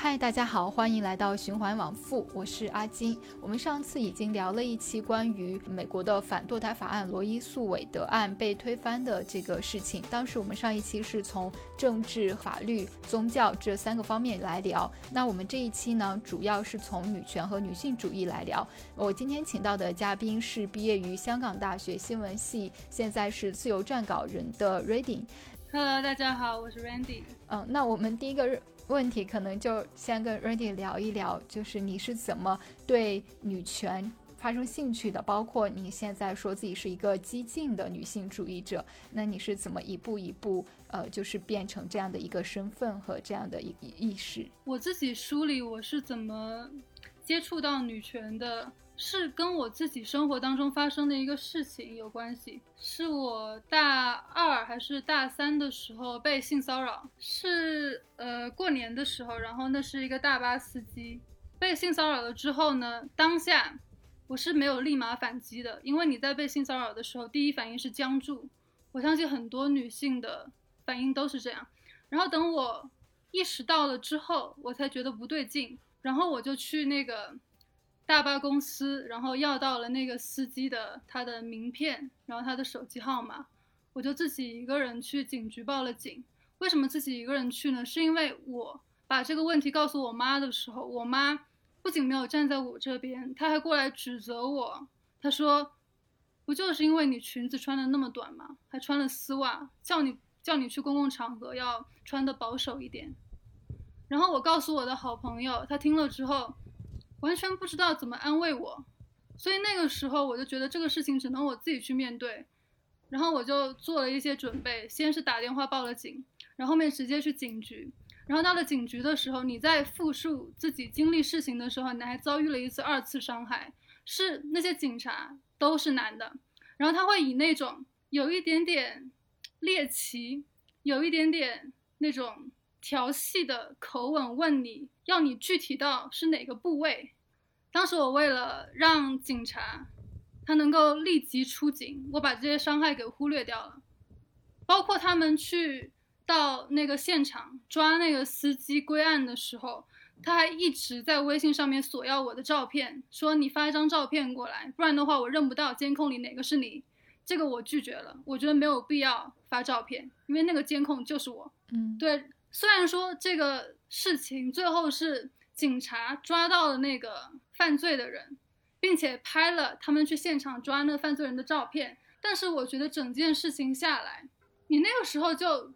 嗨，大家好，欢迎来到循环往复，我是阿金。我们上次已经聊了一期关于美国的反堕胎法案罗伊诉韦德案被推翻的这个事情。当时我们上一期是从政治、法律、宗教这三个方面来聊。那我们这一期呢，主要是从女权和女性主义来聊。我今天请到的嘉宾是毕业于香港大学新闻系，现在是自由撰稿人的 Reading。Hello，大家好，我是 Randy。嗯，那我们第一个问题可能就先跟 Randy 聊一聊，就是你是怎么对女权发生兴趣的？包括你现在说自己是一个激进的女性主义者，那你是怎么一步一步呃，就是变成这样的一个身份和这样的一意识？我自己梳理我是怎么接触到女权的。是跟我自己生活当中发生的一个事情有关系。是我大二还是大三的时候被性骚扰？是呃过年的时候，然后那是一个大巴司机被性骚扰了之后呢，当下我是没有立马反击的，因为你在被性骚扰的时候，第一反应是僵住。我相信很多女性的反应都是这样。然后等我意识到了之后，我才觉得不对劲，然后我就去那个。大巴公司，然后要到了那个司机的他的名片，然后他的手机号码，我就自己一个人去警局报了警。为什么自己一个人去呢？是因为我把这个问题告诉我妈的时候，我妈不仅没有站在我这边，她还过来指责我。她说：“不就是因为你裙子穿的那么短吗？还穿了丝袜，叫你叫你去公共场合要穿的保守一点。”然后我告诉我的好朋友，他听了之后。完全不知道怎么安慰我，所以那个时候我就觉得这个事情只能我自己去面对，然后我就做了一些准备，先是打电话报了警，然后面直接去警局，然后到了警局的时候，你在复述自己经历事情的时候，你还遭遇了一次二次伤害，是那些警察都是男的，然后他会以那种有一点点猎奇，有一点点那种。调戏的口吻问你要你具体到是哪个部位？当时我为了让警察他能够立即出警，我把这些伤害给忽略掉了，包括他们去到那个现场抓那个司机归案的时候，他还一直在微信上面索要我的照片，说你发一张照片过来，不然的话我认不到监控里哪个是你。这个我拒绝了，我觉得没有必要发照片，因为那个监控就是我。嗯，对。虽然说这个事情最后是警察抓到了那个犯罪的人，并且拍了他们去现场抓那犯罪人的照片，但是我觉得整件事情下来，你那个时候就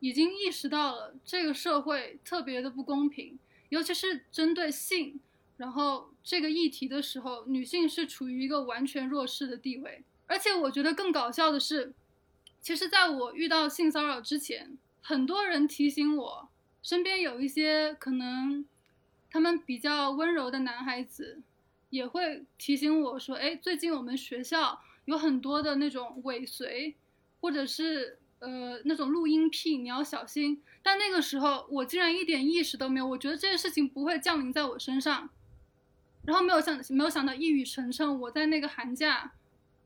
已经意识到了这个社会特别的不公平，尤其是针对性，然后这个议题的时候，女性是处于一个完全弱势的地位。而且我觉得更搞笑的是，其实在我遇到性骚扰之前。很多人提醒我，身边有一些可能他们比较温柔的男孩子，也会提醒我说：“哎，最近我们学校有很多的那种尾随，或者是呃那种录音癖，你要小心。”但那个时候我竟然一点意识都没有，我觉得这件事情不会降临在我身上，然后没有想没有想到一语成谶，我在那个寒假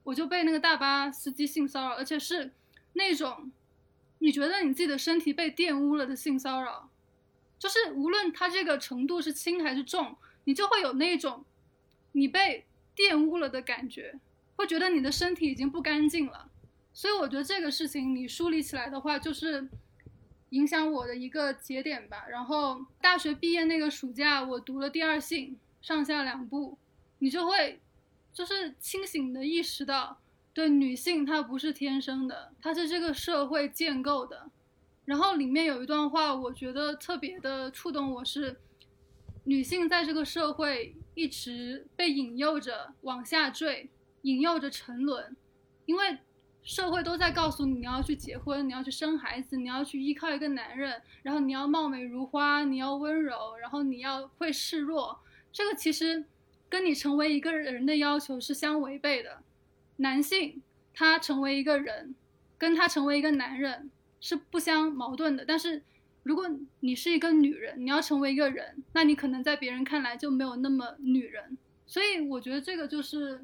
我就被那个大巴司机性骚扰，而且是那种。你觉得你自己的身体被玷污了的性骚扰，就是无论它这个程度是轻还是重，你就会有那种你被玷污了的感觉，会觉得你的身体已经不干净了。所以我觉得这个事情你梳理起来的话，就是影响我的一个节点吧。然后大学毕业那个暑假，我读了第二性，上下两部，你就会就是清醒的意识到。对女性，她不是天生的，她是这个社会建构的。然后里面有一段话，我觉得特别的触动我，是女性在这个社会一直被引诱着往下坠，引诱着沉沦，因为社会都在告诉你，你要去结婚，你要去生孩子，你要去依靠一个男人，然后你要貌美如花，你要温柔，然后你要会示弱。这个其实跟你成为一个人的要求是相违背的。男性他成为一个人，跟他成为一个男人是不相矛盾的。但是，如果你是一个女人，你要成为一个人，那你可能在别人看来就没有那么女人。所以，我觉得这个就是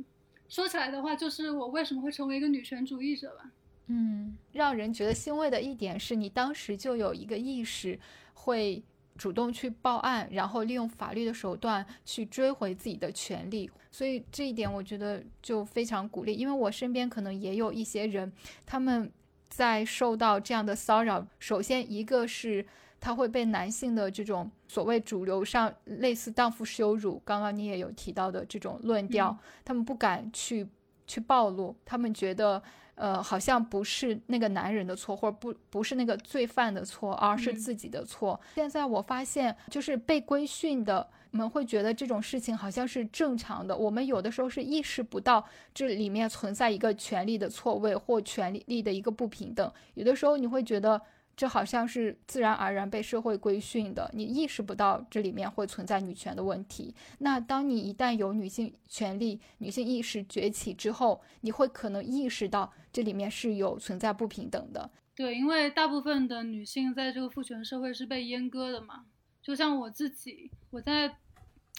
说起来的话，就是我为什么会成为一个女权主义者吧。嗯，让人觉得欣慰的一点是你当时就有一个意识，会主动去报案，然后利用法律的手段去追回自己的权利。所以这一点我觉得就非常鼓励，因为我身边可能也有一些人，他们在受到这样的骚扰，首先一个是他会被男性的这种所谓主流上类似荡妇羞辱，刚刚你也有提到的这种论调，他们不敢去去暴露，他们觉得。呃，好像不是那个男人的错，或者不不是那个罪犯的错，而是自己的错。现在我发现，就是被规训的，我们会觉得这种事情好像是正常的。我们有的时候是意识不到这里面存在一个权利的错位或权利的一个不平等。有的时候你会觉得。这好像是自然而然被社会规训的，你意识不到这里面会存在女权的问题。那当你一旦有女性权利、女性意识崛起之后，你会可能意识到这里面是有存在不平等的。对，因为大部分的女性在这个父权社会是被阉割的嘛。就像我自己，我在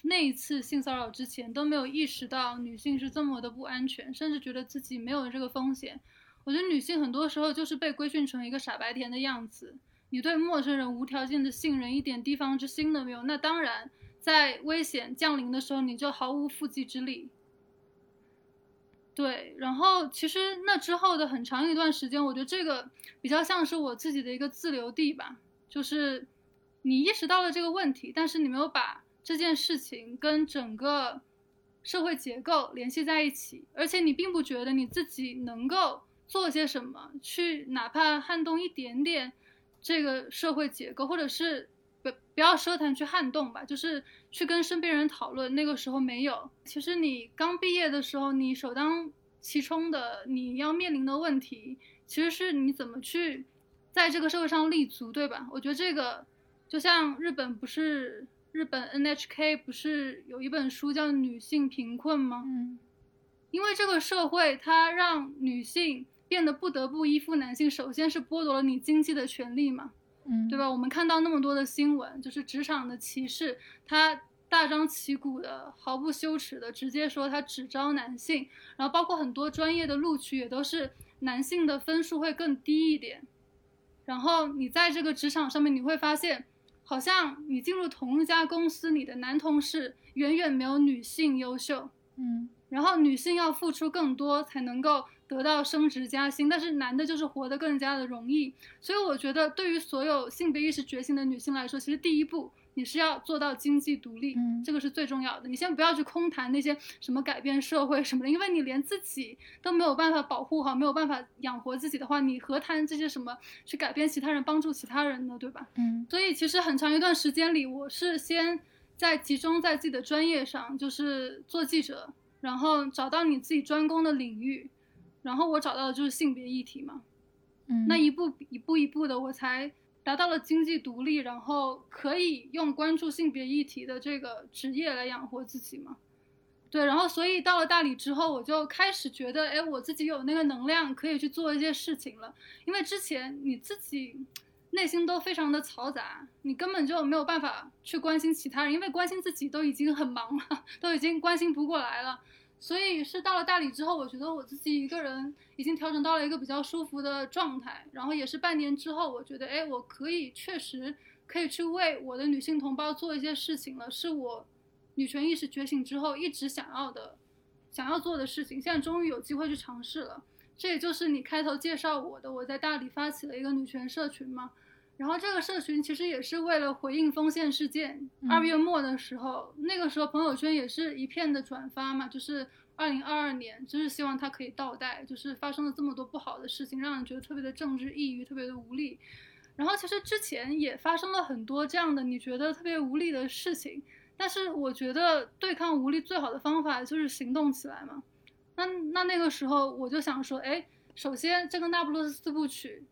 那一次性骚扰之前都没有意识到女性是这么的不安全，甚至觉得自己没有这个风险。我觉得女性很多时候就是被规训成一个傻白甜的样子，你对陌生人无条件的信任，一点提防之心都没有。那当然，在危险降临的时候，你就毫无缚鸡之力。对，然后其实那之后的很长一段时间，我觉得这个比较像是我自己的一个自留地吧，就是你意识到了这个问题，但是你没有把这件事情跟整个社会结构联系在一起，而且你并不觉得你自己能够。做些什么去，哪怕撼动一点点这个社会结构，或者是不不要奢谈去撼动吧，就是去跟身边人讨论。那个时候没有。其实你刚毕业的时候，你首当其冲的你要面临的问题，其实是你怎么去在这个社会上立足，对吧？我觉得这个就像日本不是日本 NHK 不是有一本书叫《女性贫困》吗？嗯，因为这个社会它让女性。变得不得不依附男性，首先是剥夺了你经济的权利嘛，嗯，对吧？我们看到那么多的新闻，就是职场的歧视，他大张旗鼓的、毫不羞耻的直接说他只招男性，然后包括很多专业的录取也都是男性的分数会更低一点，然后你在这个职场上面，你会发现，好像你进入同一家公司，你的男同事远远没有女性优秀，嗯，然后女性要付出更多才能够。得到升职加薪，但是男的就是活得更加的容易，所以我觉得对于所有性别意识觉醒的女性来说，其实第一步你是要做到经济独立，嗯，这个是最重要的。你先不要去空谈那些什么改变社会什么的，因为你连自己都没有办法保护好，没有办法养活自己的话，你何谈这些什么去改变其他人、帮助其他人呢？对吧？嗯，所以其实很长一段时间里，我是先在集中在自己的专业上，就是做记者，然后找到你自己专攻的领域。然后我找到的就是性别议题嘛，嗯，那一步一步一步的，我才达到了经济独立，然后可以用关注性别议题的这个职业来养活自己嘛。对，然后所以到了大理之后，我就开始觉得，哎，我自己有那个能量可以去做一些事情了。因为之前你自己内心都非常的嘈杂，你根本就没有办法去关心其他人，因为关心自己都已经很忙了，都已经关心不过来了。所以是到了大理之后，我觉得我自己一个人已经调整到了一个比较舒服的状态。然后也是半年之后，我觉得，哎，我可以确实可以去为我的女性同胞做一些事情了，是我女权意识觉醒之后一直想要的、想要做的事情。现在终于有机会去尝试了。这也就是你开头介绍我的，我在大理发起了一个女权社群嘛。然后这个社群其实也是为了回应丰县事件，二月末的时候，那个时候朋友圈也是一片的转发嘛，就是二零二二年，就是希望它可以倒带，就是发生了这么多不好的事情，让人觉得特别的政治抑郁，特别的无力。然后其实之前也发生了很多这样的你觉得特别无力的事情，但是我觉得对抗无力最好的方法就是行动起来嘛。那那那个时候我就想说，哎，首先这个那不勒斯四部曲。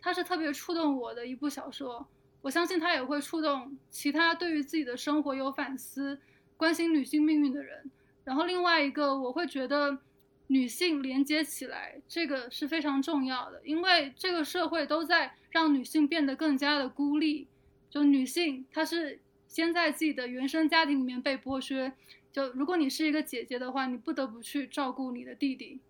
它是特别触动我的一部小说，我相信它也会触动其他对于自己的生活有反思、关心女性命运的人。然后另外一个，我会觉得女性连接起来，这个是非常重要的，因为这个社会都在让女性变得更加的孤立。就女性，她是先在自己的原生家庭里面被剥削。就如果你是一个姐姐的话，你不得不去照顾你的弟弟。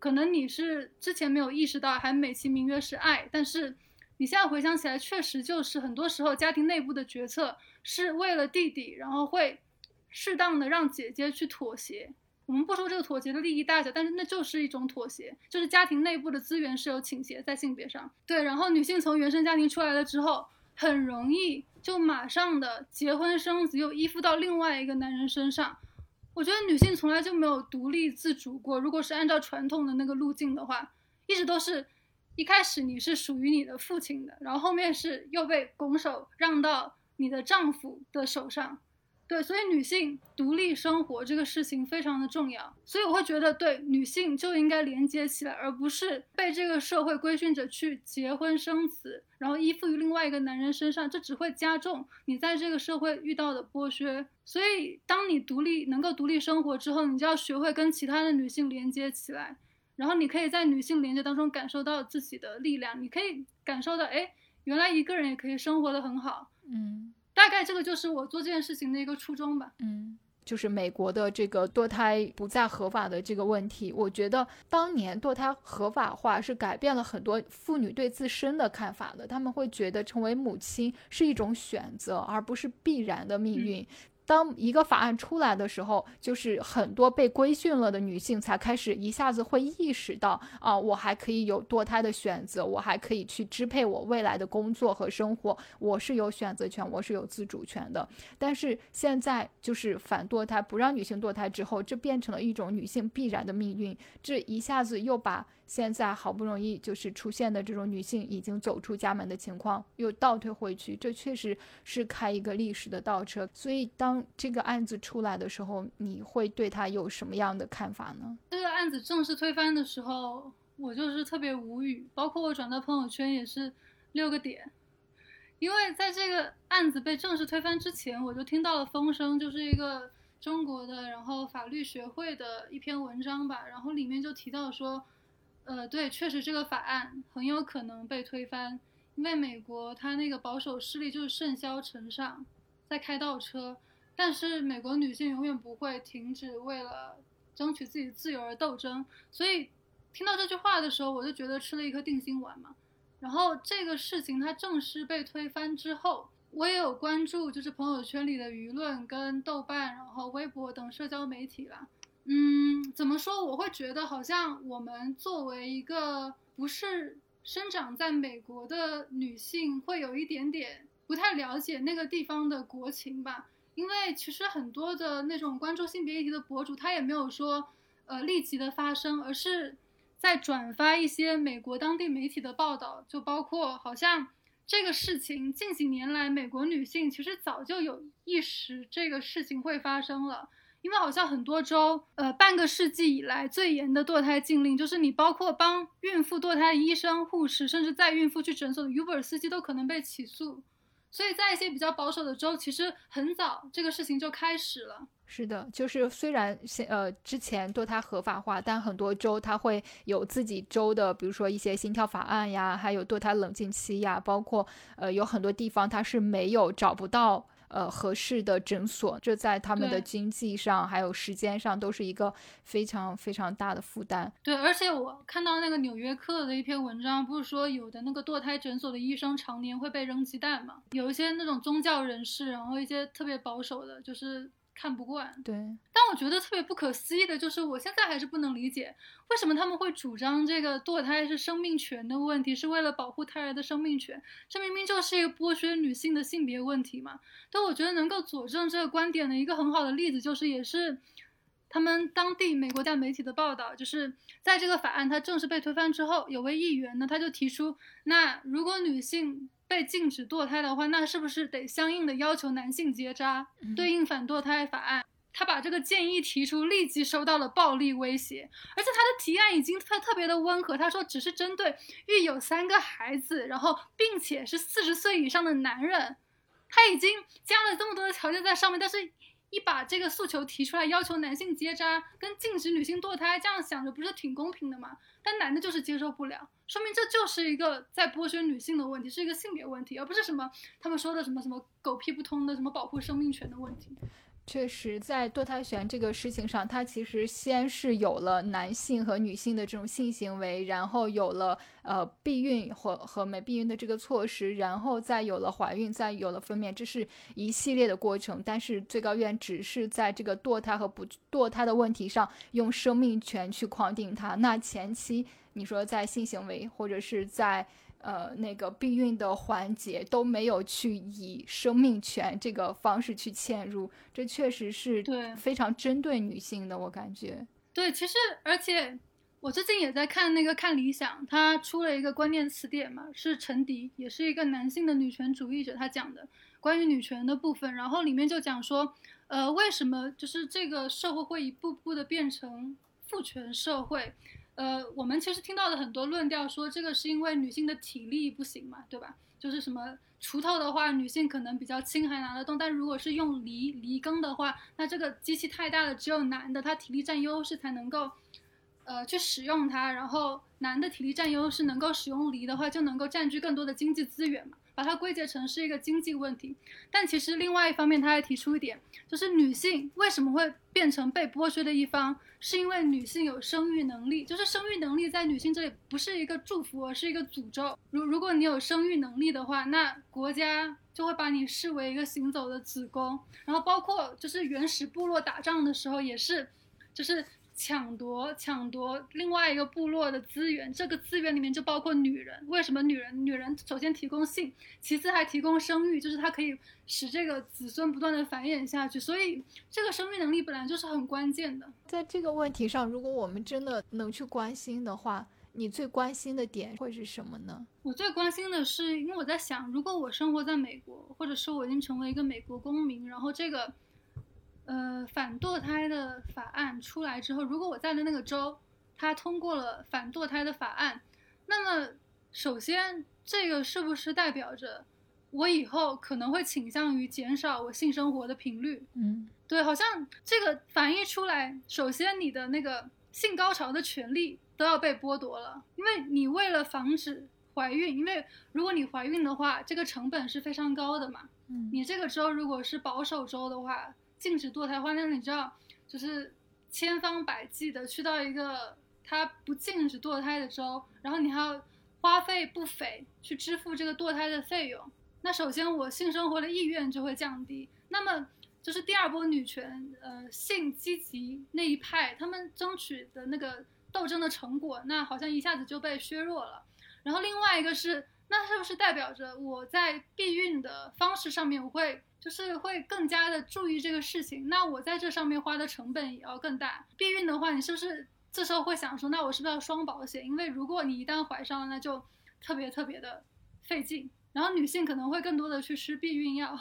可能你是之前没有意识到，还美其名曰是爱，但是你现在回想起来，确实就是很多时候家庭内部的决策是为了弟弟，然后会适当的让姐姐去妥协。我们不说这个妥协的利益大小，但是那就是一种妥协，就是家庭内部的资源是有倾斜在性别上。对，然后女性从原生家庭出来了之后，很容易就马上的结婚生子，又依附到另外一个男人身上。我觉得女性从来就没有独立自主过。如果是按照传统的那个路径的话，一直都是。一开始你是属于你的父亲的，然后后面是又被拱手让到你的丈夫的手上，对，所以女性独立生活这个事情非常的重要，所以我会觉得对女性就应该连接起来，而不是被这个社会规训着去结婚生子，然后依附于另外一个男人身上，这只会加重你在这个社会遇到的剥削。所以当你独立能够独立生活之后，你就要学会跟其他的女性连接起来。然后你可以在女性连接当中感受到自己的力量，你可以感受到，哎，原来一个人也可以生活的很好，嗯，大概这个就是我做这件事情的一个初衷吧，嗯，就是美国的这个堕胎不再合法的这个问题，我觉得当年堕胎合法化是改变了很多妇女对自身的看法的，他们会觉得成为母亲是一种选择，而不是必然的命运。当一个法案出来的时候，就是很多被规训了的女性才开始一下子会意识到啊，我还可以有堕胎的选择，我还可以去支配我未来的工作和生活，我是有选择权，我是有自主权的。但是现在就是反堕胎，不让女性堕胎之后，这变成了一种女性必然的命运，这一下子又把。现在好不容易就是出现的这种女性已经走出家门的情况，又倒退回去，这确实是开一个历史的倒车。所以当这个案子出来的时候，你会对他有什么样的看法呢？这个案子正式推翻的时候，我就是特别无语，包括我转到朋友圈也是六个点，因为在这个案子被正式推翻之前，我就听到了风声，就是一个中国的然后法律学会的一篇文章吧，然后里面就提到说。呃，对，确实这个法案很有可能被推翻，因为美国它那个保守势力就是甚嚣尘上，在开倒车。但是美国女性永远不会停止为了争取自己自由而斗争。所以听到这句话的时候，我就觉得吃了一颗定心丸嘛。然后这个事情它正式被推翻之后，我也有关注，就是朋友圈里的舆论跟豆瓣，然后微博等社交媒体啦。嗯，怎么说？我会觉得好像我们作为一个不是生长在美国的女性，会有一点点不太了解那个地方的国情吧。因为其实很多的那种关注性别议题的博主，他也没有说呃立即的发声，而是在转发一些美国当地媒体的报道，就包括好像这个事情近几年来，美国女性其实早就有意识这个事情会发生了。因为好像很多州，呃，半个世纪以来最严的堕胎禁令，就是你包括帮孕妇堕胎的医生、护士，甚至载孕妇去诊所的 Uber 司机都可能被起诉。所以在一些比较保守的州，其实很早这个事情就开始了。是的，就是虽然现呃之前堕胎合法化，但很多州它会有自己州的，比如说一些心跳法案呀，还有堕胎冷静期呀，包括呃有很多地方它是没有找不到。呃，合适的诊所，这在他们的经济上还有时间上都是一个非常非常大的负担。对，而且我看到那个《纽约客》的一篇文章，不是说有的那个堕胎诊所的医生常年会被扔鸡蛋嘛？有一些那种宗教人士，然后一些特别保守的，就是。看不惯，对，但我觉得特别不可思议的就是，我现在还是不能理解，为什么他们会主张这个堕胎是生命权的问题，是为了保护胎儿的生命权，这明明就是一个剥削女性的性别问题嘛。但我觉得能够佐证这个观点的一个很好的例子，就是也是他们当地美国在媒体的报道，就是在这个法案它正式被推翻之后，有位议员呢，他就提出，那如果女性。被禁止堕胎的话，那是不是得相应的要求男性结扎？对应反堕胎法案，他把这个建议提出，立即收到了暴力威胁。而且他的提案已经特特别的温和，他说只是针对育有三个孩子，然后并且是四十岁以上的男人，他已经加了这么多的条件在上面，但是。一把这个诉求提出来，要求男性结扎跟禁止女性堕胎，这样想着不是挺公平的吗？但男的就是接受不了，说明这就是一个在剥削女性的问题，是一个性别问题，而不是什么他们说的什么什么狗屁不通的什么保护生命权的问题。确实，在堕胎权这个事情上，它其实先是有了男性和女性的这种性行为，然后有了呃避孕和和没避孕的这个措施，然后再有了怀孕，再有了分娩，这是一系列的过程。但是最高院只是在这个堕胎和不堕胎的问题上用生命权去框定它。那前期你说在性行为或者是在。呃，那个避孕的环节都没有去以生命权这个方式去嵌入，这确实是对非常针对女性的，我感觉。对，其实而且我最近也在看那个看理想，他出了一个关键词典嘛，是陈迪，也是一个男性的女权主义者，他讲的关于女权的部分，然后里面就讲说，呃，为什么就是这个社会会一步步的变成父权社会。呃，我们其实听到的很多论调说，这个是因为女性的体力不行嘛，对吧？就是什么锄头的话，女性可能比较轻，还拿得动；但如果是用犁犁耕的话，那这个机器太大了，只有男的他体力占优势才能够，呃，去使用它。然后男的体力占优势，能够使用犁的话，就能够占据更多的经济资源嘛。把它归结成是一个经济问题，但其实另外一方面，他还提出一点，就是女性为什么会变成被剥削的一方，是因为女性有生育能力，就是生育能力在女性这里不是一个祝福，而是一个诅咒。如如果你有生育能力的话，那国家就会把你视为一个行走的子宫，然后包括就是原始部落打仗的时候也是，就是。抢夺抢夺另外一个部落的资源，这个资源里面就包括女人。为什么女人？女人首先提供性，其次还提供生育，就是它可以使这个子孙不断的繁衍下去。所以这个生育能力本来就是很关键的。在这个问题上，如果我们真的能去关心的话，你最关心的点会是什么呢？我最关心的是，因为我在想，如果我生活在美国，或者是我已经成为一个美国公民，然后这个。呃，反堕胎的法案出来之后，如果我在的那个州，它通过了反堕胎的法案，那么首先这个是不是代表着我以后可能会倾向于减少我性生活的频率？嗯，对，好像这个反映出来，首先你的那个性高潮的权利都要被剥夺了，因为你为了防止怀孕，因为如果你怀孕的话，这个成本是非常高的嘛。嗯，你这个州如果是保守州的话。禁止堕胎话，那你知道，就是千方百计的去到一个他不禁止堕胎的州，然后你还要花费不菲去支付这个堕胎的费用。那首先我性生活的意愿就会降低。那么就是第二波女权，呃，性积极那一派，他们争取的那个斗争的成果，那好像一下子就被削弱了。然后另外一个是，那是不是代表着我在避孕的方式上面，我会？就是会更加的注意这个事情，那我在这上面花的成本也要更大。避孕的话，你是不是这时候会想说，那我是不是要双保险？因为如果你一旦怀上了，那就特别特别的费劲。然后女性可能会更多的去吃避孕药，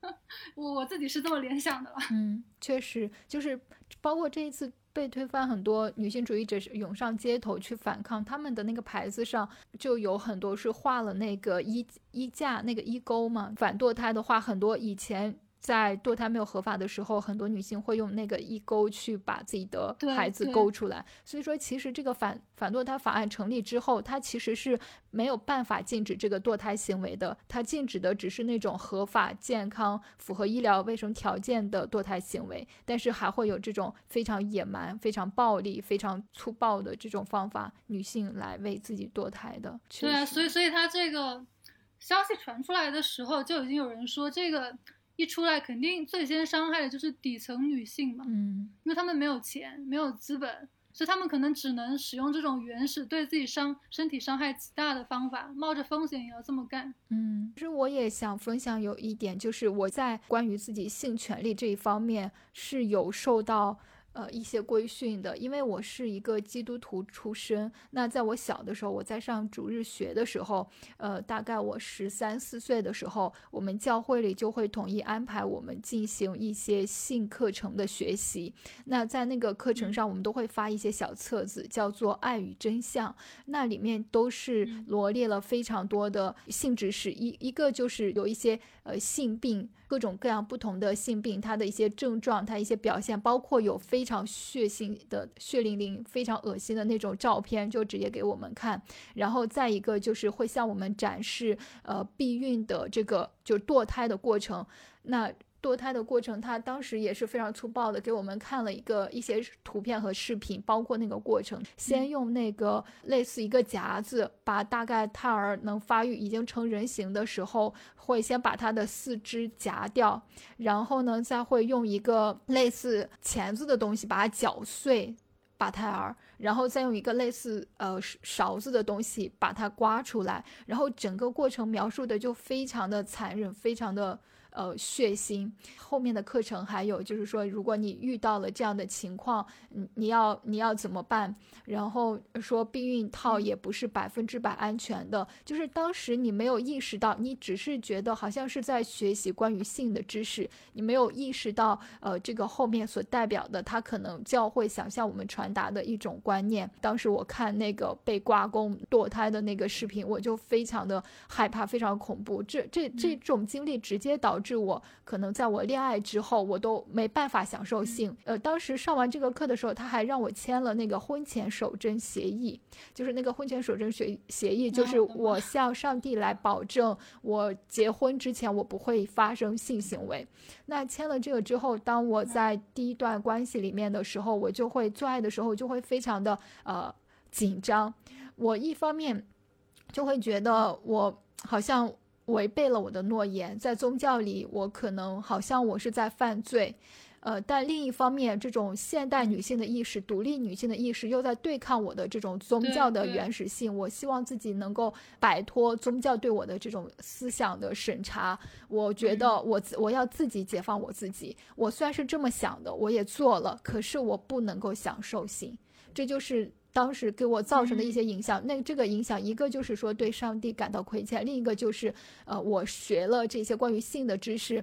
我我自己是这么联想的了。嗯，确实，就是包括这一次。被推翻，很多女性主义者是涌上街头去反抗，他们的那个牌子上就有很多是画了那个衣衣架那个衣钩嘛。反堕胎的话，很多以前。在堕胎没有合法的时候，很多女性会用那个一钩去把自己的孩子勾出来。所以说，其实这个反反堕胎法案成立之后，它其实是没有办法禁止这个堕胎行为的。它禁止的只是那种合法、健康、符合医疗卫生条件的堕胎行为，但是还会有这种非常野蛮、非常暴力、非常粗暴的这种方法，女性来为自己堕胎的。对啊，所以所以它这个消息传出来的时候，就已经有人说这个。一出来，肯定最先伤害的就是底层女性嘛，嗯，因为他们没有钱，没有资本，所以他们可能只能使用这种原始对自己伤身体伤害极大的方法，冒着风险也要这么干。嗯，其实我也想分享有一点，就是我在关于自己性权利这一方面是有受到。呃，一些规训的，因为我是一个基督徒出身。那在我小的时候，我在上主日学的时候，呃，大概我十三四岁的时候，我们教会里就会统一安排我们进行一些性课程的学习。那在那个课程上，我们都会发一些小册子，叫做《爱与真相》，那里面都是罗列了非常多的性知识。一一个就是有一些呃性病。各种各样不同的性病，它的一些症状，它一些表现，包括有非常血腥的、血淋淋、非常恶心的那种照片，就直接给我们看。然后再一个就是会向我们展示，呃，避孕的这个就堕胎的过程。那。堕胎的过程，他当时也是非常粗暴的，给我们看了一个一些图片和视频，包括那个过程，先用那个类似一个夹子，把大概胎儿能发育已经成人形的时候，会先把他的四肢夹掉，然后呢，再会用一个类似钳子的东西把它搅碎，把胎儿。然后再用一个类似呃勺子的东西把它刮出来，然后整个过程描述的就非常的残忍，非常的。呃，血腥。后面的课程还有就是说，如果你遇到了这样的情况，你你要你要怎么办？然后说避孕套也不是百分之百安全的。就是当时你没有意识到，你只是觉得好像是在学习关于性的知识，你没有意识到，呃，这个后面所代表的，他可能教会想向我们传达的一种观念。当时我看那个被挂宫堕胎的那个视频，我就非常的害怕，非常恐怖。这这这种经历直接导致。是我可能在我恋爱之后，我都没办法享受性。呃，当时上完这个课的时候，他还让我签了那个婚前守贞协议，就是那个婚前守贞协协议，就是我向上帝来保证，我结婚之前我不会发生性行为。那签了这个之后，当我在第一段关系里面的时候，我就会做爱的时候就会非常的呃紧张。我一方面就会觉得我好像。违背了我的诺言，在宗教里，我可能好像我是在犯罪，呃，但另一方面，这种现代女性的意识、独立女性的意识又在对抗我的这种宗教的原始性。我希望自己能够摆脱宗教对我的这种思想的审查。我觉得我我要自己解放我自己。我虽然是这么想的，我也做了，可是我不能够享受性，这就是。当时给我造成的一些影响，那这个影响一个就是说对上帝感到亏欠，另一个就是呃我学了这些关于性的知识，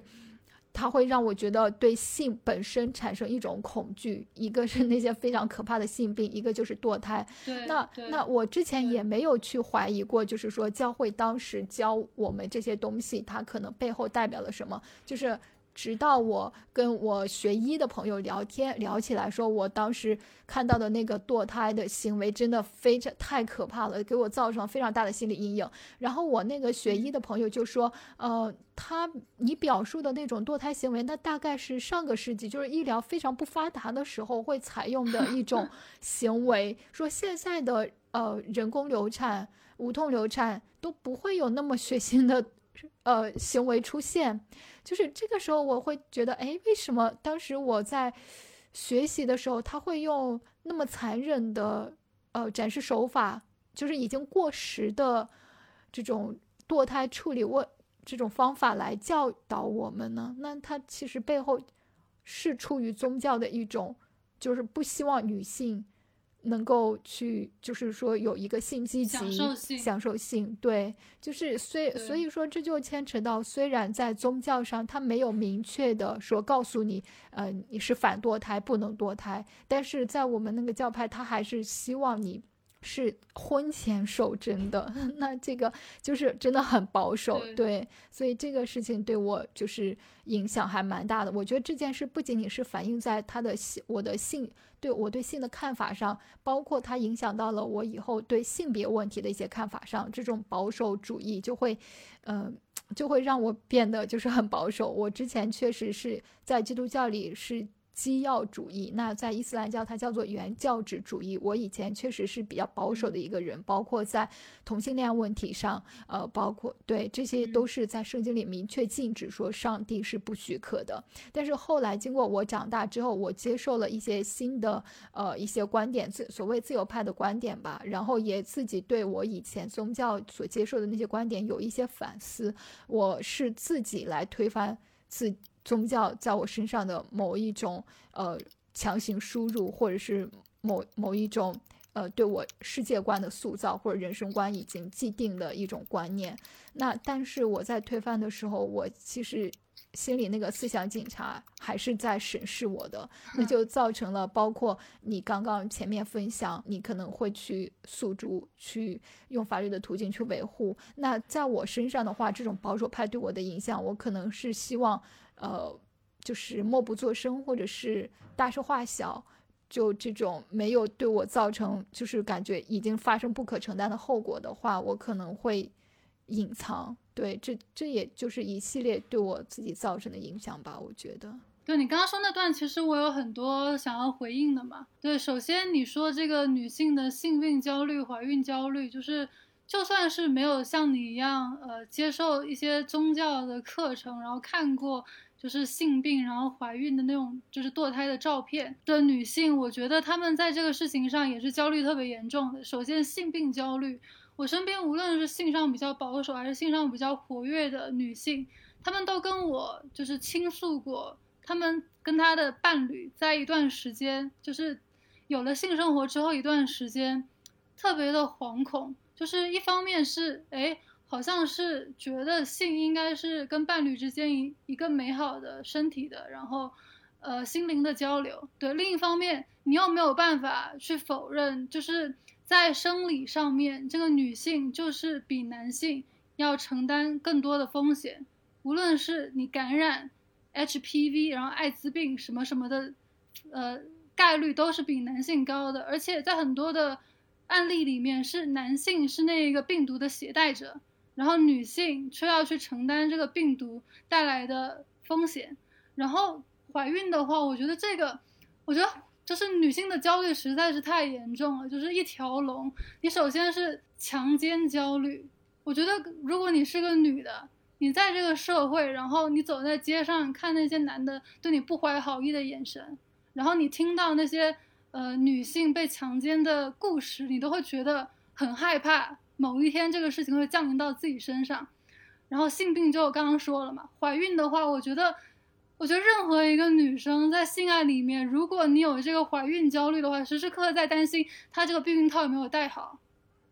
它会让我觉得对性本身产生一种恐惧，一个是那些非常可怕的性病，一个就是堕胎。那那我之前也没有去怀疑过，就是说教会当时教我们这些东西，它可能背后代表了什么，就是。直到我跟我学医的朋友聊天聊起来，说我当时看到的那个堕胎的行为真的非常太可怕了，给我造成非常大的心理阴影。然后我那个学医的朋友就说，呃，他你表述的那种堕胎行为，那大概是上个世纪就是医疗非常不发达的时候会采用的一种 行为。说现在的呃人工流产、无痛流产都不会有那么血腥的。呃，行为出现，就是这个时候我会觉得，哎，为什么当时我在学习的时候，他会用那么残忍的呃展示手法，就是已经过时的这种堕胎处理问这种方法来教导我们呢？那他其实背后是出于宗教的一种，就是不希望女性。能够去，就是说有一个性积极、享受性，对，就是虽所以说这就牵扯到，虽然在宗教上他没有明确的说告诉你，呃，你是反堕胎，不能堕胎，但是在我们那个教派，他还是希望你。是婚前守贞的，那这个就是真的很保守，对，所以这个事情对我就是影响还蛮大的。我觉得这件事不仅仅是反映在他的性，我的性对我对性的看法上，包括它影响到了我以后对性别问题的一些看法上。这种保守主义就会，嗯，就会让我变得就是很保守。我之前确实是在基督教里是。基要主义，那在伊斯兰教它叫做原教旨主义。我以前确实是比较保守的一个人，包括在同性恋问题上，呃，包括对这些都是在圣经里明确禁止说上帝是不许可的。但是后来经过我长大之后，我接受了一些新的呃一些观点，自所谓自由派的观点吧，然后也自己对我以前宗教所接受的那些观点有一些反思。我是自己来推翻自。宗教在我身上的某一种呃强行输入，或者是某某一种呃对我世界观的塑造，或者人生观已经既定的一种观念。那但是我在推翻的时候，我其实心里那个思想警察还是在审视我的，那就造成了包括你刚刚前面分享，你可能会去诉诸，去用法律的途径去维护。那在我身上的话，这种保守派对我的影响，我可能是希望。呃，就是默不作声，或者是大事化小，就这种没有对我造成，就是感觉已经发生不可承担的后果的话，我可能会隐藏，对，这这也就是一系列对我自己造成的影响吧，我觉得。对你刚刚说那段，其实我有很多想要回应的嘛。对，首先你说这个女性的性病焦虑、怀孕焦虑，就是就算是没有像你一样，呃，接受一些宗教的课程，然后看过就是性病，然后怀孕的那种就是堕胎的照片的女性，我觉得她们在这个事情上也是焦虑特别严重的。首先，性病焦虑，我身边无论是性上比较保守还是性上比较活跃的女性，她们都跟我就是倾诉过。她们跟她的伴侣在一段时间，就是有了性生活之后一段时间，特别的惶恐。就是一方面是，哎，好像是觉得性应该是跟伴侣之间一一个美好的身体的，然后，呃，心灵的交流。对，另一方面，你又没有办法去否认，就是在生理上面，这个女性就是比男性要承担更多的风险，无论是你感染。HPV，然后艾滋病什么什么的，呃，概率都是比男性高的，而且在很多的案例里面，是男性是那个病毒的携带者，然后女性却要去承担这个病毒带来的风险。然后怀孕的话，我觉得这个，我觉得就是女性的焦虑实在是太严重了，就是一条龙。你首先是强奸焦虑，我觉得如果你是个女的。你在这个社会，然后你走在街上看那些男的对你不怀好意的眼神，然后你听到那些呃女性被强奸的故事，你都会觉得很害怕，某一天这个事情会降临到自己身上。然后性病就我刚刚说了嘛，怀孕的话，我觉得，我觉得任何一个女生在性爱里面，如果你有这个怀孕焦虑的话，时时刻刻在担心她这个避孕套有没有戴好。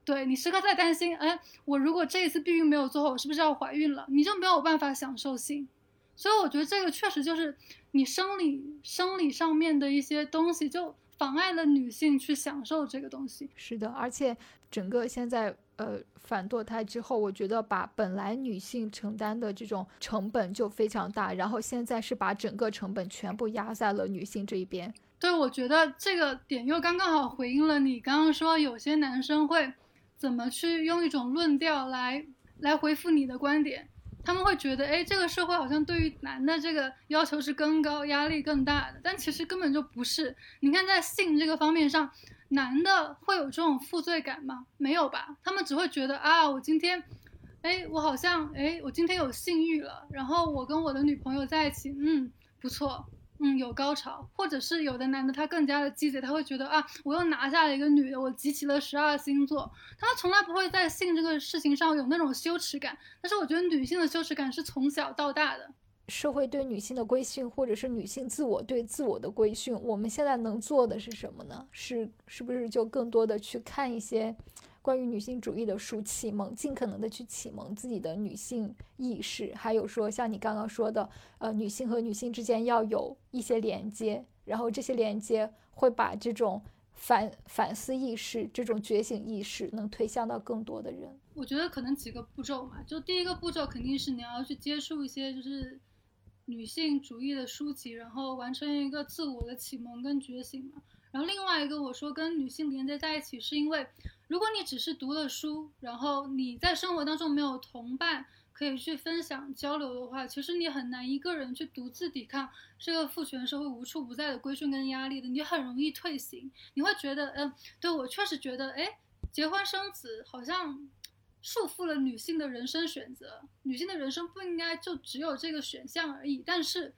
对你时刻在担心，哎，我如果这一次避孕没有做好，我是不是要怀孕了？你就没有办法享受性，所以我觉得这个确实就是你生理生理上面的一些东西，就妨碍了女性去享受这个东西。是的，而且整个现在呃反堕胎之后，我觉得把本来女性承担的这种成本就非常大，然后现在是把整个成本全部压在了女性这一边。对，我觉得这个点又刚刚好回应了你刚刚说有些男生会。怎么去用一种论调来来回复你的观点？他们会觉得，哎，这个社会好像对于男的这个要求是更高、压力更大的，但其实根本就不是。你看，在性这个方面上，男的会有这种负罪感吗？没有吧？他们只会觉得啊，我今天，哎，我好像，哎，我今天有性欲了，然后我跟我的女朋友在一起，嗯，不错。嗯，有高潮，或者是有的男的他更加的鸡贼，他会觉得啊，我又拿下了一个女的，我集齐了十二星座，他们从来不会在性这个事情上有那种羞耻感。但是我觉得女性的羞耻感是从小到大的，社会对女性的规训，或者是女性自我对自我的规训，我们现在能做的是什么呢？是是不是就更多的去看一些？关于女性主义的书启蒙，尽可能的去启蒙自己的女性意识，还有说像你刚刚说的，呃，女性和女性之间要有一些连接，然后这些连接会把这种反反思意识、这种觉醒意识能推向到更多的人。我觉得可能几个步骤嘛，就第一个步骤肯定是你要去接触一些就是女性主义的书籍，然后完成一个自我的启蒙跟觉醒嘛。然后另外一个我说跟女性连接在一起，是因为。如果你只是读了书，然后你在生活当中没有同伴可以去分享交流的话，其实你很难一个人去独自抵抗这个父权社会无处不在的规训跟压力的。你很容易退行，你会觉得，嗯，对我确实觉得，哎，结婚生子好像束缚了女性的人生选择，女性的人生不应该就只有这个选项而已。但是，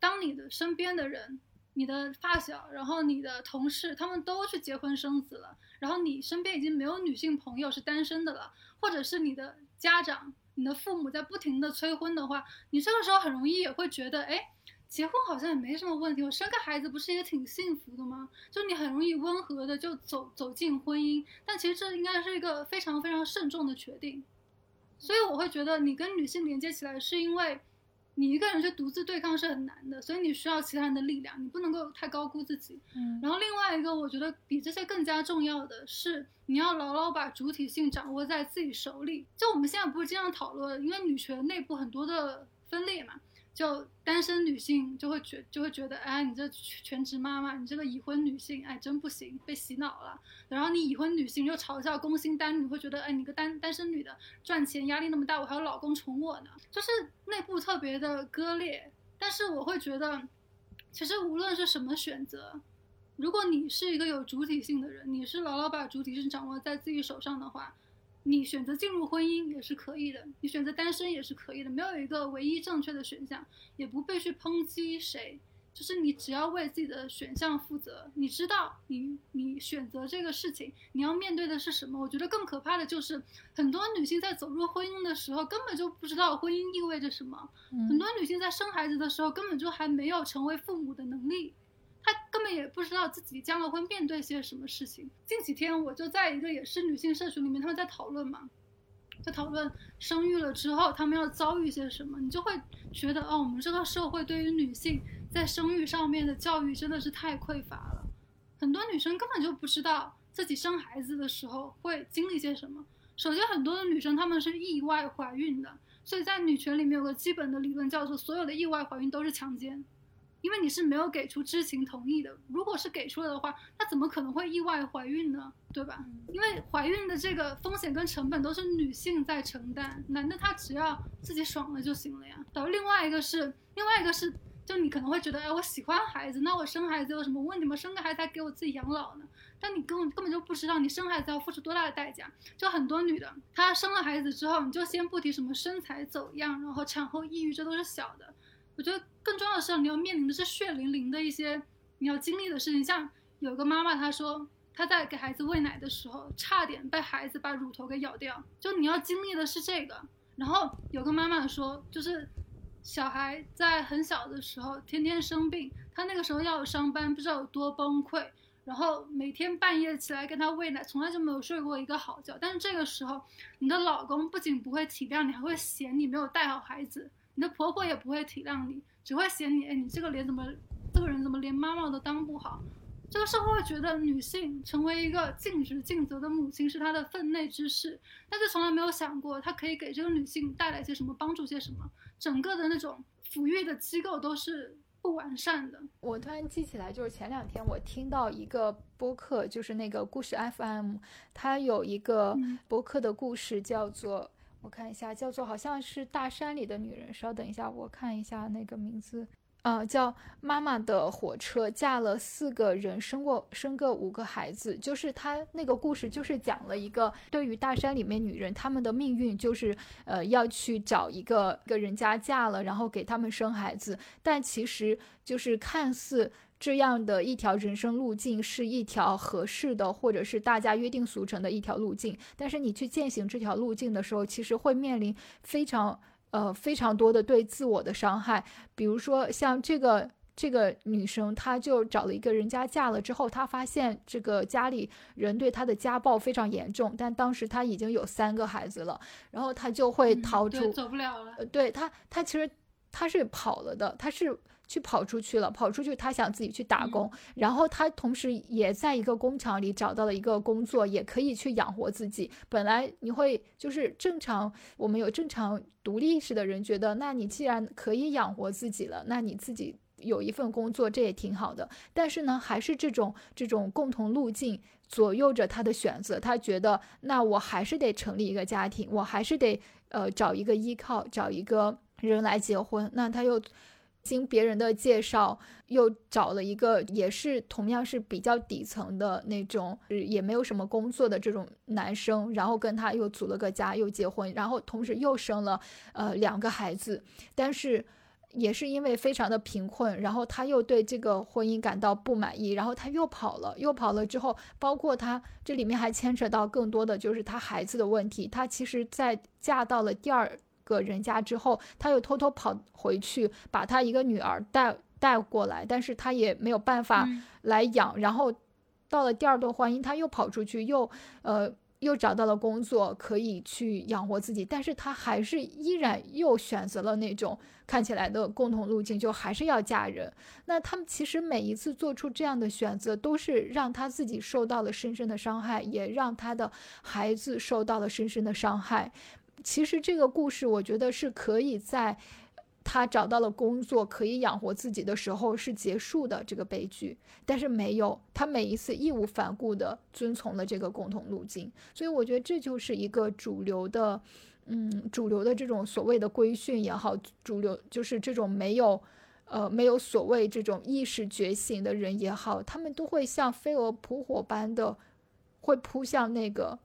当你的身边的人，你的发小，然后你的同事，他们都去结婚生子了，然后你身边已经没有女性朋友是单身的了，或者是你的家长、你的父母在不停的催婚的话，你这个时候很容易也会觉得，哎，结婚好像也没什么问题，我生个孩子不是也挺幸福的吗？就你很容易温和的就走走进婚姻，但其实这应该是一个非常非常慎重的决定，所以我会觉得你跟女性连接起来是因为。你一个人去独自对抗是很难的，所以你需要其他人的力量，你不能够太高估自己。嗯，然后另外一个，我觉得比这些更加重要的是，你要牢牢把主体性掌握在自己手里。就我们现在不是经常讨论，因为女权内部很多的分裂嘛，就单身女性就会觉就会觉得，哎，你这全职妈妈，你这个已婚女性，哎，真不行，被洗脑了。然后你已婚女性又嘲笑工薪单你，会觉得，哎，你个单单身女的赚钱压力那么大，我还有老公宠我呢，就是内部特别的割裂。但是我会觉得，其实无论是什么选择，如果你是一个有主体性的人，你是牢牢把主体性掌握在自己手上的话。你选择进入婚姻也是可以的，你选择单身也是可以的，没有一个唯一正确的选项，也不必去抨击谁，就是你只要为自己的选项负责，你知道你你选择这个事情，你要面对的是什么？我觉得更可怕的就是很多女性在走入婚姻的时候根本就不知道婚姻意味着什么，很多女性在生孩子的时候根本就还没有成为父母的能力。他们也不知道自己将了婚面对些什么事情。近几天我就在一个也是女性社群里面，他们在讨论嘛，在讨论生育了之后他们要遭遇些什么。你就会觉得哦，我们这个社会对于女性在生育上面的教育真的是太匮乏了。很多女生根本就不知道自己生孩子的时候会经历些什么。首先，很多的女生她们是意外怀孕的，所以在女权里面有个基本的理论叫做所有的意外怀孕都是强奸。因为你是没有给出知情同意的，如果是给出了的话，那怎么可能会意外怀孕呢？对吧？因为怀孕的这个风险跟成本都是女性在承担，男的他只要自己爽了就行了呀。然后另外一个是，另外一个是，就你可能会觉得，哎，我喜欢孩子，那我生孩子有什么问题吗？生个孩子还给我自己养老呢？但你根本根本就不知道，你生孩子要付出多大的代价。就很多女的，她生了孩子之后，你就先不提什么身材走样，然后产后抑郁，这都是小的。我觉得更重要的是，你要面临的是血淋淋的一些你要经历的事情。像有个妈妈，她说她在给孩子喂奶的时候，差点被孩子把乳头给咬掉。就你要经历的是这个。然后有个妈妈说，就是小孩在很小的时候天天生病，她那个时候要上班，不知道有多崩溃。然后每天半夜起来给他喂奶，从来就没有睡过一个好觉。但是这个时候，你的老公不仅不会体谅你，还会嫌你没有带好孩子。你的婆婆也不会体谅你，只会嫌你。哎，你这个脸怎么，这个人怎么连妈妈都当不好？这个社会会觉得女性成为一个尽职尽责的母亲是她的分内之事，但是从来没有想过她可以给这个女性带来些什么，帮助些什么。整个的那种抚育的机构都是不完善的。我突然记起来，就是前两天我听到一个播客，就是那个故事 FM，它有一个播客的故事叫做。我看一下，叫做好像是大山里的女人。稍等一下，我看一下那个名字，呃，叫妈妈的火车，嫁了四个人，生过生个五个孩子。就是他那个故事，就是讲了一个对于大山里面女人她们的命运，就是呃要去找一个个人家嫁了，然后给他们生孩子，但其实就是看似。这样的一条人生路径是一条合适的，或者是大家约定俗成的一条路径。但是你去践行这条路径的时候，其实会面临非常呃非常多的对自我的伤害。比如说像这个这个女生，她就找了一个人家嫁了之后，她发现这个家里人对她的家暴非常严重。但当时她已经有三个孩子了，然后她就会逃出，走不了了。对她，她其实她是跑了的，她是。去跑出去了，跑出去，他想自己去打工，然后他同时也在一个工厂里找到了一个工作，也可以去养活自己。本来你会就是正常，我们有正常独立意识的人觉得，那你既然可以养活自己了，那你自己有一份工作，这也挺好的。但是呢，还是这种这种共同路径左右着他的选择。他觉得，那我还是得成立一个家庭，我还是得呃找一个依靠，找一个人来结婚。那他又。经别人的介绍，又找了一个也是同样是比较底层的那种，也没有什么工作的这种男生，然后跟他又组了个家，又结婚，然后同时又生了呃两个孩子，但是也是因为非常的贫困，然后他又对这个婚姻感到不满意，然后他又跑了，又跑了之后，包括他这里面还牵扯到更多的就是他孩子的问题，他其实在嫁到了第二。个人家之后，他又偷偷跑回去，把他一个女儿带带过来，但是他也没有办法来养。然后到了第二段婚姻，他又跑出去，又呃又找到了工作，可以去养活自己。但是他还是依然又选择了那种看起来的共同路径，就还是要嫁人。那他们其实每一次做出这样的选择，都是让他自己受到了深深的伤害，也让他的孩子受到了深深的伤害。其实这个故事，我觉得是可以在他找到了工作可以养活自己的时候是结束的这个悲剧，但是没有，他每一次义无反顾的遵从了这个共同路径，所以我觉得这就是一个主流的，嗯，主流的这种所谓的规训也好，主流就是这种没有，呃，没有所谓这种意识觉醒的人也好，他们都会像飞蛾扑火般的会扑向那个，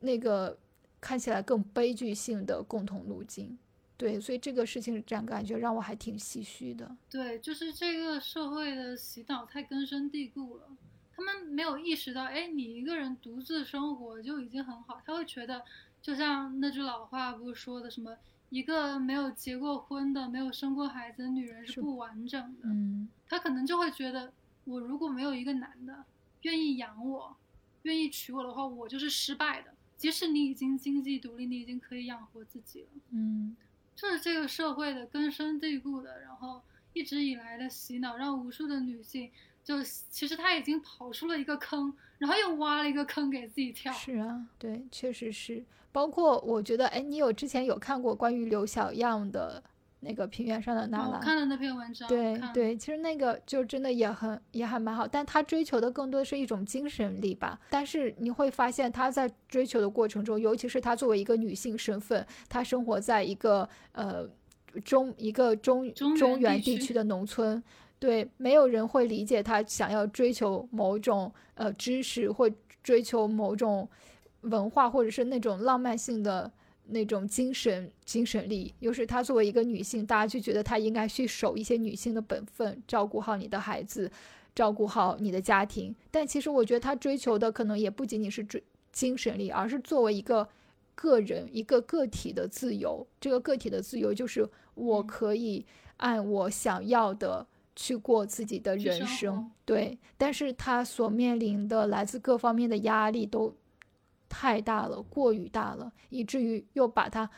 那个看起来更悲剧性的共同路径。对，所以这个事情这样感觉让我还挺唏嘘的。对，就是这个社会的洗脑太根深蒂固了，他们没有意识到，哎，你一个人独自生活就已经很好。他会觉得，就像那句老话不是说的，什么一个没有结过婚的、没有生过孩子的女人是不完整的。嗯，他可能就会觉得，我如果没有一个男的愿意养我、愿意娶我的话，我就是失败的。即使你已经经济独立，你已经可以养活自己了。嗯。这是这个社会的根深蒂固的，然后一直以来的洗脑，让无数的女性就其实她已经跑出了一个坑，然后又挖了一个坑给自己跳。是啊，对，确实是。包括我觉得，哎，你有之前有看过关于刘小样的？那个平原上的纳兰，看了那篇文章。对对，其实那个就真的也很也还蛮好，但他追求的更多的是一种精神力吧。但是你会发现他在追求的过程中，尤其是他作为一个女性身份，她生活在一个呃中一个中中原地区的农村，对，没有人会理解他想要追求某种呃知识或追求某种文化，或者是那种浪漫性的。那种精神精神力，又是她作为一个女性，大家就觉得她应该去守一些女性的本分，照顾好你的孩子，照顾好你的家庭。但其实我觉得她追求的可能也不仅仅是追精神力，而是作为一个个人、一个个体的自由。这个个体的自由就是我可以按我想要的去过自己的人生。对，但是她所面临的来自各方面的压力都。太大了，过于大了，以至于又把他，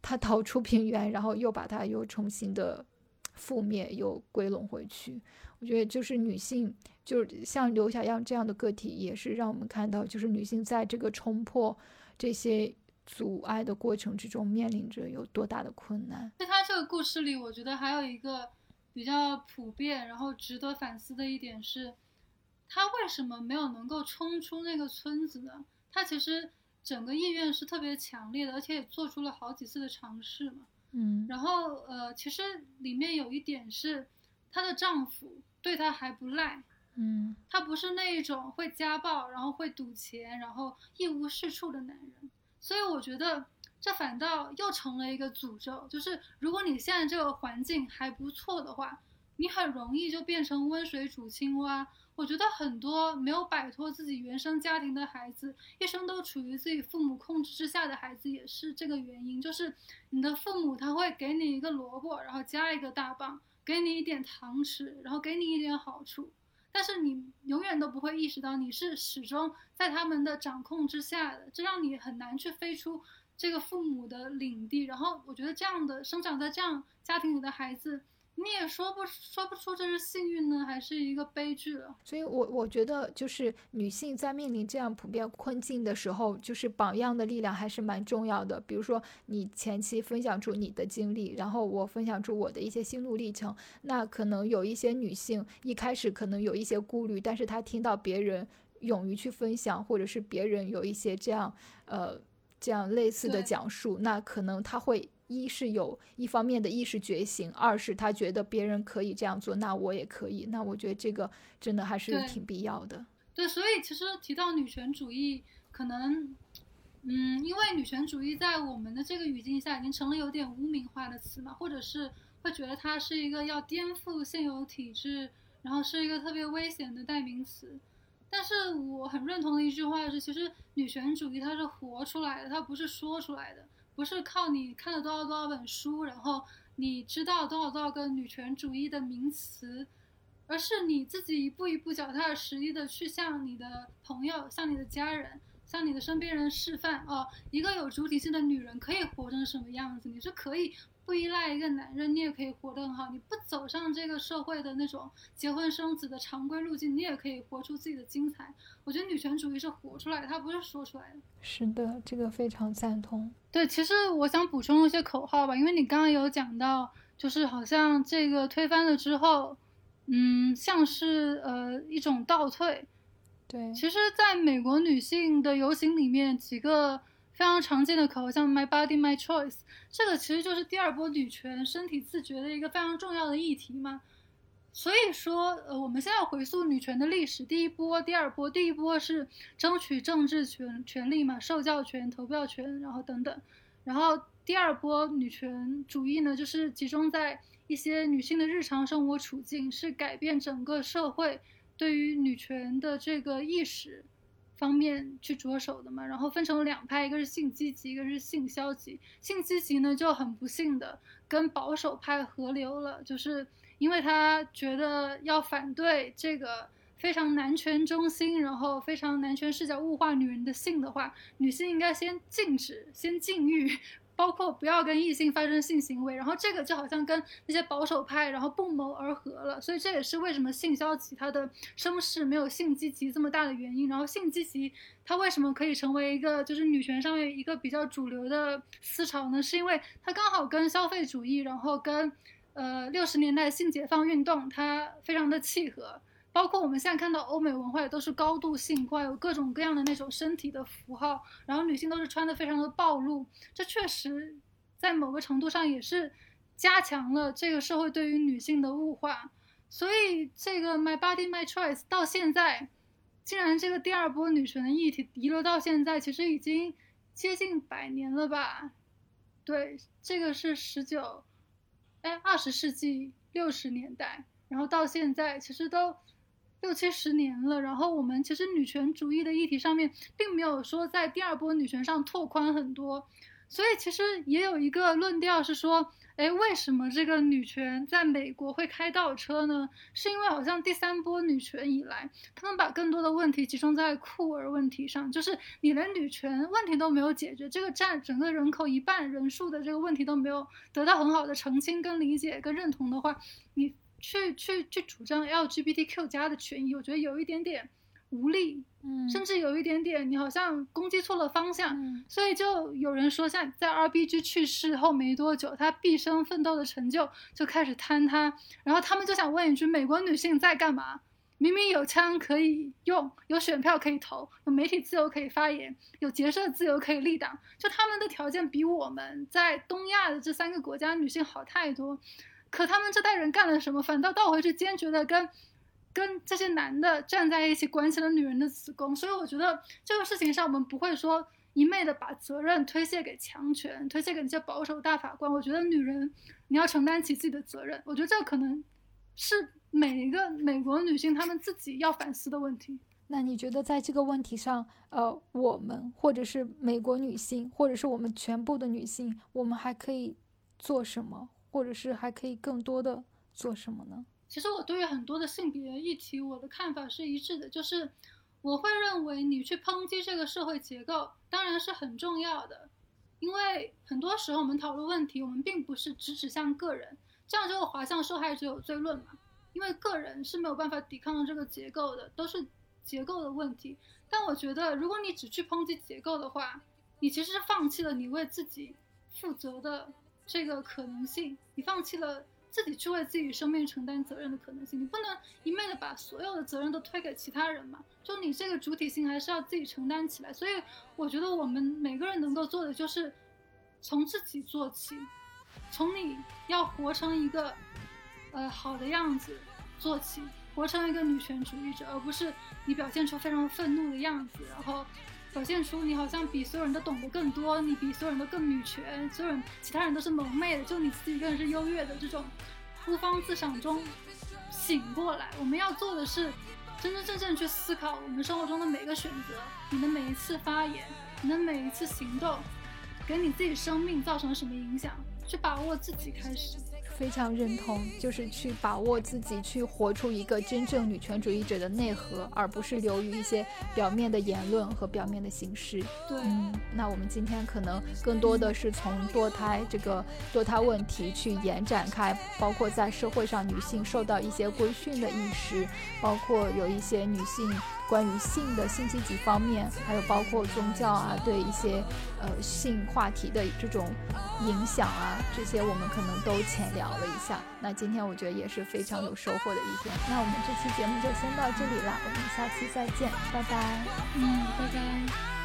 他逃出平原，然后又把他又重新的覆灭，又归拢回去。我觉得就是女性，就是像刘小样这样的个体，也是让我们看到，就是女性在这个冲破这些阻碍的过程之中，面临着有多大的困难。在他这个故事里，我觉得还有一个比较普遍，然后值得反思的一点是，他为什么没有能够冲出那个村子呢？她其实整个意愿是特别强烈的，而且也做出了好几次的尝试嘛。嗯，然后呃，其实里面有一点是，她的丈夫对她还不赖。嗯，他不是那一种会家暴，然后会赌钱，然后一无是处的男人。所以我觉得这反倒又成了一个诅咒，就是如果你现在这个环境还不错的话，你很容易就变成温水煮青蛙。我觉得很多没有摆脱自己原生家庭的孩子，一生都处于自己父母控制之下的孩子，也是这个原因。就是你的父母他会给你一个萝卜，然后加一个大棒，给你一点糖吃，然后给你一点好处，但是你永远都不会意识到你是始终在他们的掌控之下的，这让你很难去飞出这个父母的领地。然后我觉得这样的生长在这样家庭里的孩子。你也说不说不出这是幸运呢，还是一个悲剧了。所以，我我觉得就是女性在面临这样普遍困境的时候，就是榜样的力量还是蛮重要的。比如说，你前期分享出你的经历，然后我分享出我的一些心路历程，那可能有一些女性一开始可能有一些顾虑，但是她听到别人勇于去分享，或者是别人有一些这样呃这样类似的讲述，那可能她会。一是有一方面的意识觉醒，二是他觉得别人可以这样做，那我也可以。那我觉得这个真的还是挺必要的。对，所以其实提到女权主义，可能，嗯，因为女权主义在我们的这个语境下已经成了有点污名化的词嘛，或者是会觉得它是一个要颠覆现有体制，然后是一个特别危险的代名词。但是我很认同的一句话是，其实女权主义它是活出来的，它不是说出来的。不是靠你看了多少多少本书，然后你知道多少多少个女权主义的名词，而是你自己一步一步脚踏实地的去向你的朋友、向你的家人、向你的身边人示范哦，一个有主体性的女人可以活成什么样子，你是可以不依赖一个男人，你也可以活得很好。你不走上这个社会的那种结婚生子的常规路径，你也可以活出自己的精彩。我觉得女权主义是活出来的，它不是说出来的。是的，这个非常赞同。对，其实我想补充一些口号吧，因为你刚刚有讲到，就是好像这个推翻了之后，嗯，像是呃一种倒退。对，其实，在美国女性的游行里面，几个非常常见的口号，像 “My Body, My Choice”，这个其实就是第二波女权身体自觉的一个非常重要的议题嘛。所以说，呃，我们现在回溯女权的历史，第一波、第二波，第一波是争取政治权权利嘛，受教权、投票权，然后等等。然后第二波女权主义呢，就是集中在一些女性的日常生活处境，是改变整个社会。对于女权的这个意识方面去着手的嘛，然后分成两派，一个是性积极，一个是性消极。性积极呢就很不幸的跟保守派合流了，就是因为他觉得要反对这个非常男权中心，然后非常男权视角物化女人的性的话，女性应该先禁止，先禁欲。包括不要跟异性发生性行为，然后这个就好像跟那些保守派然后不谋而合了，所以这也是为什么性消极它的声势没有性积极这么大的原因。然后性积极它为什么可以成为一个就是女权上面一个比较主流的思潮呢？是因为它刚好跟消费主义，然后跟呃六十年代性解放运动它非常的契合。包括我们现在看到欧美文化也都是高度性化，有各种各样的那种身体的符号，然后女性都是穿的非常的暴露，这确实在某个程度上也是加强了这个社会对于女性的物化。所以这个 My Body My Choice 到现在，竟然这个第二波女权的议题遗留到现在，其实已经接近百年了吧？对，这个是十九，哎，二十世纪六十年代，然后到现在其实都。六七十年了，然后我们其实女权主义的议题上面，并没有说在第二波女权上拓宽很多，所以其实也有一个论调是说，哎，为什么这个女权在美国会开倒车呢？是因为好像第三波女权以来，他们把更多的问题集中在酷儿问题上，就是你连女权问题都没有解决，这个占整个人口一半人数的这个问题都没有得到很好的澄清、跟理解、跟认同的话，你。去去去主张 LGBTQ 加的权益，我觉得有一点点无力，嗯，甚至有一点点你好像攻击错了方向，所以就有人说，像在 RBG 去世后没多久，他毕生奋斗的成就就开始坍塌，然后他们就想问一句：美国女性在干嘛？明明有枪可以用，有选票可以投，有媒体自由可以发言，有结社自由可以立党，就他们的条件比我们在东亚的这三个国家女性好太多。可他们这代人干了什么？反倒倒回去坚决的跟，跟这些男的站在一起，管起了女人的子宫。所以我觉得这个事情上，我们不会说一昧的把责任推卸给强权，推卸给那些保守大法官。我觉得女人你要承担起自己的责任。我觉得这可能是每一个美国女性她们自己要反思的问题。那你觉得在这个问题上，呃，我们或者是美国女性，或者是我们全部的女性，我们还可以做什么？或者是还可以更多的做什么呢？其实我对于很多的性别议题，我的看法是一致的，就是我会认为你去抨击这个社会结构当然是很重要的，因为很多时候我们讨论问题，我们并不是只指向个人，这样就会滑向受害者有罪论嘛，因为个人是没有办法抵抗这个结构的，都是结构的问题。但我觉得，如果你只去抨击结构的话，你其实是放弃了你为自己负责的。这个可能性，你放弃了自己去为自己生命承担责任的可能性，你不能一昧的把所有的责任都推给其他人嘛？就你这个主体性还是要自己承担起来。所以我觉得我们每个人能够做的就是从自己做起，从你要活成一个呃好的样子做起，活成一个女权主义者，而不是你表现出非常愤怒的样子，然后。表现出你好像比所有人都懂得更多，你比所有人都更女权，所有人其他人都是蒙昧的，就你自己一个人是优越的。这种孤芳自赏中醒过来，我们要做的是真真正正去思考我们生活中的每个选择，你的每一次发言，你的每一次行动，给你自己生命造成了什么影响，去把握自己开始。非常认同，就是去把握自己，去活出一个真正女权主义者的内核，而不是流于一些表面的言论和表面的形式。对，嗯，那我们今天可能更多的是从堕胎这个堕胎问题去延展开，包括在社会上女性受到一些规训的意识，包括有一些女性。关于性的信息几方面，还有包括宗教啊，对一些呃性话题的这种影响啊，这些我们可能都浅聊了一下。那今天我觉得也是非常有收获的一天。那我们这期节目就先到这里了，我们下期再见，拜拜。嗯，拜拜。